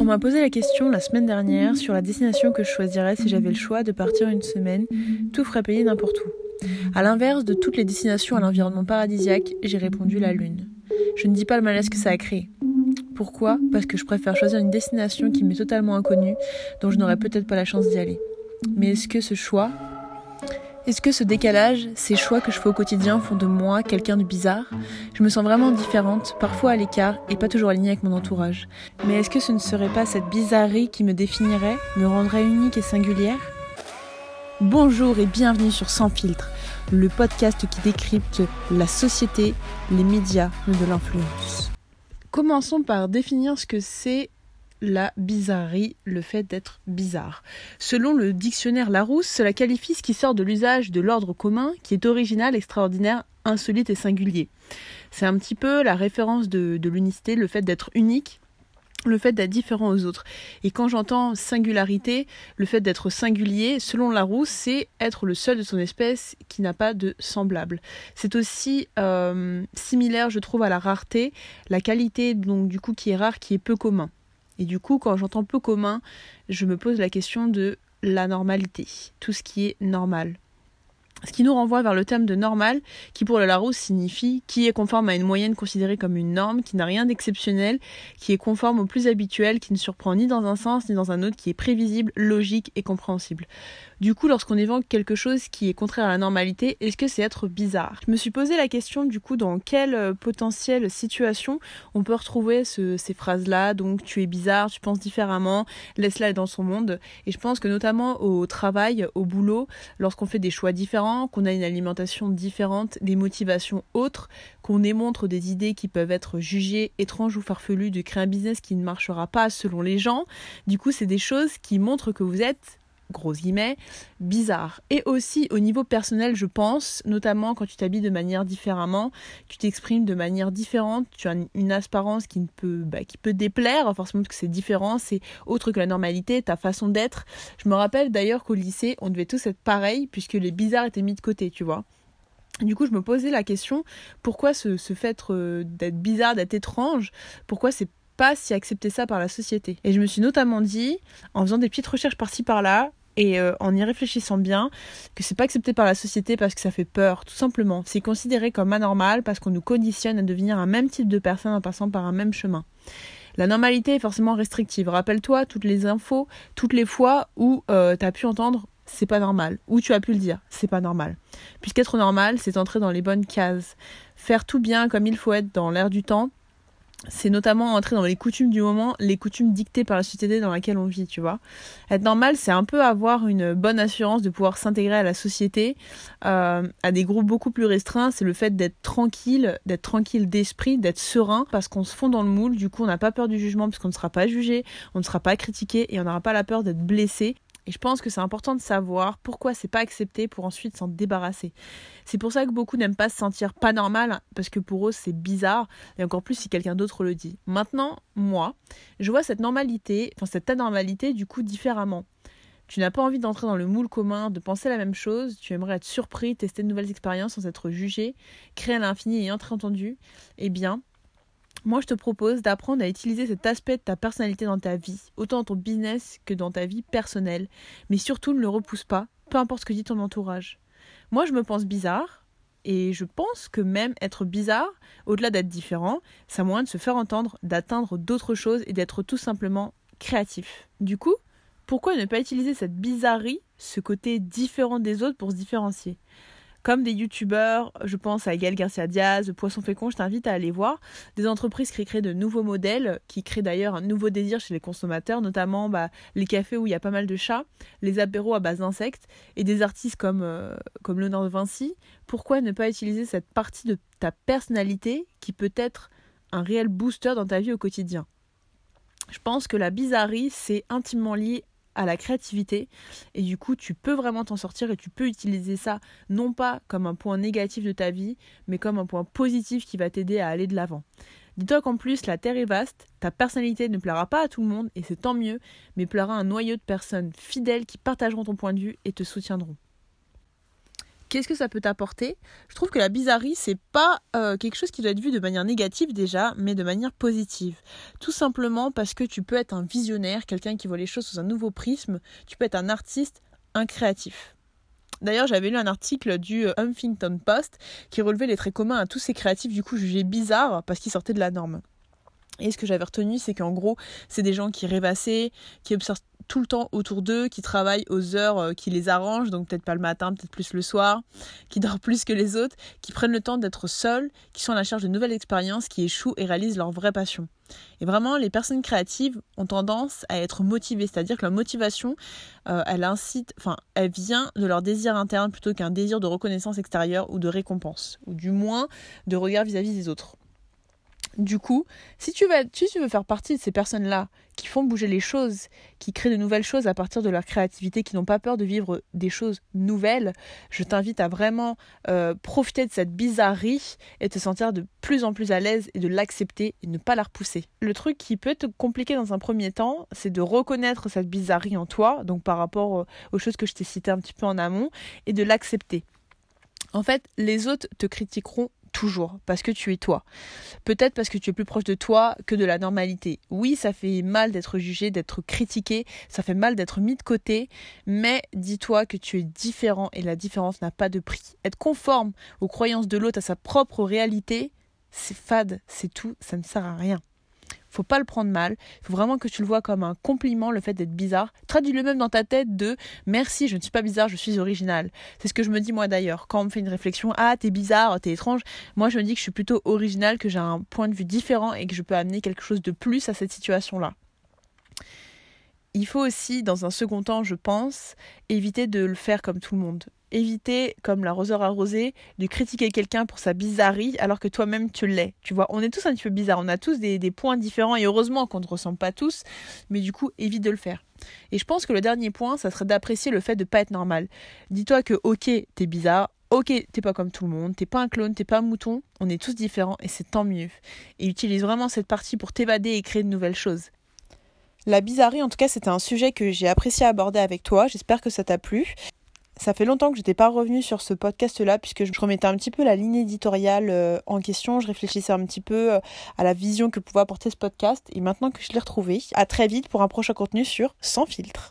On m'a posé la question la semaine dernière sur la destination que je choisirais si j'avais le choix de partir une semaine, tout frais payé n'importe où. À l'inverse de toutes les destinations à l'environnement paradisiaque, j'ai répondu la Lune. Je ne dis pas le malaise que ça a créé. Pourquoi? Parce que je préfère choisir une destination qui m'est totalement inconnue, dont je n'aurai peut-être pas la chance d'y aller. Mais est-ce que ce choix, est-ce que ce décalage, ces choix que je fais au quotidien font de moi quelqu'un de bizarre? Je me sens vraiment différente, parfois à l'écart et pas toujours alignée avec mon entourage. Mais est-ce que ce ne serait pas cette bizarrerie qui me définirait, me rendrait unique et singulière? Bonjour et bienvenue sur Sans filtre, le podcast qui décrypte la société, les médias de l'influence. Commençons par définir ce que c'est la bizarrerie, le fait d'être bizarre. Selon le dictionnaire Larousse, cela qualifie ce qui sort de l'usage de l'ordre commun, qui est original, extraordinaire, insolite et singulier. C'est un petit peu la référence de, de l'unicité, le fait d'être unique, le fait d'être différent aux autres. Et quand j'entends singularité, le fait d'être singulier, selon Larousse, c'est être le seul de son espèce qui n'a pas de semblable. C'est aussi euh, similaire, je trouve, à la rareté, la qualité donc du coup qui est rare, qui est peu commun. Et du coup, quand j'entends peu commun, je me pose la question de la normalité, tout ce qui est normal. Ce qui nous renvoie vers le terme de normal, qui pour le Larousse signifie qui est conforme à une moyenne considérée comme une norme, qui n'a rien d'exceptionnel, qui est conforme au plus habituel, qui ne surprend ni dans un sens ni dans un autre, qui est prévisible, logique et compréhensible. Du coup, lorsqu'on évoque quelque chose qui est contraire à la normalité, est-ce que c'est être bizarre? Je me suis posé la question du coup dans quelle euh, potentielle situation on peut retrouver ces phrases-là, donc tu es bizarre, tu penses différemment, laisse-la dans son monde. Et je pense que notamment au travail, au boulot, lorsqu'on fait des choix différents, qu'on a une alimentation différente, des motivations autres, qu'on démontre des idées qui peuvent être jugées étranges ou farfelues, de créer un business qui ne marchera pas selon les gens, du coup c'est des choses qui montrent que vous êtes gros guillemets, bizarre. Et aussi au niveau personnel, je pense, notamment quand tu t'habilles de manière différemment, tu t'exprimes de manière différente, tu as une apparence qui, peut, bah, qui peut déplaire, forcément parce que c'est différent, c'est autre que la normalité, ta façon d'être. Je me rappelle d'ailleurs qu'au lycée, on devait tous être pareils, puisque les bizarres étaient mis de côté, tu vois. Du coup, je me posais la question, pourquoi ce, ce fait euh, d'être bizarre, d'être étrange, pourquoi c'est pas si accepter ça par la société? Et je me suis notamment dit, en faisant des petites recherches par-ci par-là, et euh, en y réfléchissant bien, que c'est pas accepté par la société parce que ça fait peur, tout simplement. C'est considéré comme anormal parce qu'on nous conditionne à devenir un même type de personne en passant par un même chemin. La normalité est forcément restrictive. Rappelle-toi toutes les infos, toutes les fois où euh, tu as pu entendre c'est pas normal, ou tu as pu le dire, c'est pas normal. Puisqu'être normal, c'est entrer dans les bonnes cases. Faire tout bien comme il faut être dans l'air du temps, c'est notamment entrer dans les coutumes du moment, les coutumes dictées par la société dans laquelle on vit, tu vois. Être normal, c'est un peu avoir une bonne assurance de pouvoir s'intégrer à la société, euh, à des groupes beaucoup plus restreints. C'est le fait d'être tranquille, d'être tranquille d'esprit, d'être serein, parce qu'on se fond dans le moule. Du coup, on n'a pas peur du jugement, parce qu'on ne sera pas jugé, on ne sera pas critiqué, et on n'aura pas la peur d'être blessé. Et je pense que c'est important de savoir pourquoi c'est pas accepté pour ensuite s'en débarrasser. C'est pour ça que beaucoup n'aiment pas se sentir pas normal parce que pour eux c'est bizarre et encore plus si quelqu'un d'autre le dit. Maintenant, moi, je vois cette normalité, enfin cette anormalité du coup différemment. Tu n'as pas envie d'entrer dans le moule commun, de penser la même chose, tu aimerais être surpris, tester de nouvelles expériences sans être jugé, créer à l'infini et être entendu. Eh bien, moi, je te propose d'apprendre à utiliser cet aspect de ta personnalité dans ta vie, autant dans ton business que dans ta vie personnelle. Mais surtout, ne le repousse pas, peu importe ce que dit ton entourage. Moi, je me pense bizarre, et je pense que même être bizarre, au-delà d'être différent, c'est un moyen de se faire entendre, d'atteindre d'autres choses et d'être tout simplement créatif. Du coup, pourquoi ne pas utiliser cette bizarrerie, ce côté différent des autres pour se différencier? Comme des youtubeurs, je pense à Gaël Garcia Diaz, Poisson Fécond, je t'invite à aller voir. Des entreprises qui créent de nouveaux modèles, qui créent d'ailleurs un nouveau désir chez les consommateurs, notamment bah, les cafés où il y a pas mal de chats, les apéros à base d'insectes, et des artistes comme, euh, comme Léonard de Vinci. Pourquoi ne pas utiliser cette partie de ta personnalité qui peut être un réel booster dans ta vie au quotidien? Je pense que la bizarrerie, c'est intimement lié à la créativité et du coup tu peux vraiment t'en sortir et tu peux utiliser ça non pas comme un point négatif de ta vie mais comme un point positif qui va t'aider à aller de l'avant. Dis-toi qu'en plus la terre est vaste, ta personnalité ne plaira pas à tout le monde et c'est tant mieux, mais plaira un noyau de personnes fidèles qui partageront ton point de vue et te soutiendront. Qu'est-ce que ça peut t'apporter? Je trouve que la bizarrerie, c'est pas euh, quelque chose qui doit être vu de manière négative déjà, mais de manière positive. Tout simplement parce que tu peux être un visionnaire, quelqu'un qui voit les choses sous un nouveau prisme, tu peux être un artiste, un créatif. D'ailleurs, j'avais lu un article du euh, Huffington Post qui relevait les traits communs à tous ces créatifs, du coup jugés bizarres parce qu'ils sortaient de la norme. Et ce que j'avais retenu, c'est qu'en gros, c'est des gens qui rêvassent, qui observent tout le temps autour d'eux, qui travaillent aux heures euh, qui les arrangent, donc peut-être pas le matin, peut-être plus le soir, qui dorment plus que les autres, qui prennent le temps d'être seuls, qui sont à la charge de nouvelles expériences, qui échouent et réalisent leur vraie passion. Et vraiment, les personnes créatives ont tendance à être motivées, c'est-à-dire que la motivation, euh, elle incite, enfin, elle vient de leur désir interne plutôt qu'un désir de reconnaissance extérieure ou de récompense, ou du moins de regard vis à -vis des autres. Du coup, si tu, veux, tu veux faire partie de ces personnes-là qui font bouger les choses, qui créent de nouvelles choses à partir de leur créativité, qui n'ont pas peur de vivre des choses nouvelles, je t'invite à vraiment euh, profiter de cette bizarrerie et te sentir de plus en plus à l'aise et de l'accepter et ne pas la repousser. Le truc qui peut te compliquer dans un premier temps, c'est de reconnaître cette bizarrerie en toi, donc par rapport aux choses que je t'ai citées un petit peu en amont, et de l'accepter. En fait, les autres te critiqueront toujours, parce que tu es toi. Peut-être parce que tu es plus proche de toi que de la normalité. Oui, ça fait mal d'être jugé, d'être critiqué, ça fait mal d'être mis de côté, mais dis-toi que tu es différent et la différence n'a pas de prix. Être conforme aux croyances de l'autre, à sa propre réalité, c'est fade, c'est tout, ça ne sert à rien faut pas le prendre mal, il faut vraiment que tu le vois comme un compliment, le fait d'être bizarre. Traduis-le même dans ta tête de merci, je ne suis pas bizarre, je suis original. C'est ce que je me dis moi d'ailleurs. Quand on me fait une réflexion, ah t'es bizarre, t'es étrange, moi je me dis que je suis plutôt original, que j'ai un point de vue différent et que je peux amener quelque chose de plus à cette situation-là. Il faut aussi, dans un second temps, je pense, éviter de le faire comme tout le monde éviter, comme l'arroseur arrosé, de critiquer quelqu'un pour sa bizarrerie alors que toi-même tu l'es. Tu vois, on est tous un petit peu bizarres, on a tous des, points différents et heureusement qu'on ne ressemble pas tous, mais du coup, évite de le faire. Et je pense que le dernier point, ça serait d'apprécier le fait de pas être normal. Dis-toi que ok, t'es bizarre, ok, t'es pas comme tout le monde, t'es pas un clone, t'es pas un mouton, on est tous différents et c'est tant mieux. Et utilise vraiment cette partie pour t'évader et créer de nouvelles choses. La bizarrerie, en tout cas, c'était un sujet que j'ai apprécié aborder avec toi. J'espère que ça t'a plu. Ça fait longtemps que je n'étais pas revenue sur ce podcast-là puisque je remettais un petit peu la ligne éditoriale euh, en question. Je réfléchissais un petit peu euh, à la vision que pouvait apporter ce podcast et maintenant que je l'ai retrouvé, à très vite pour un prochain contenu sur Sans filtre.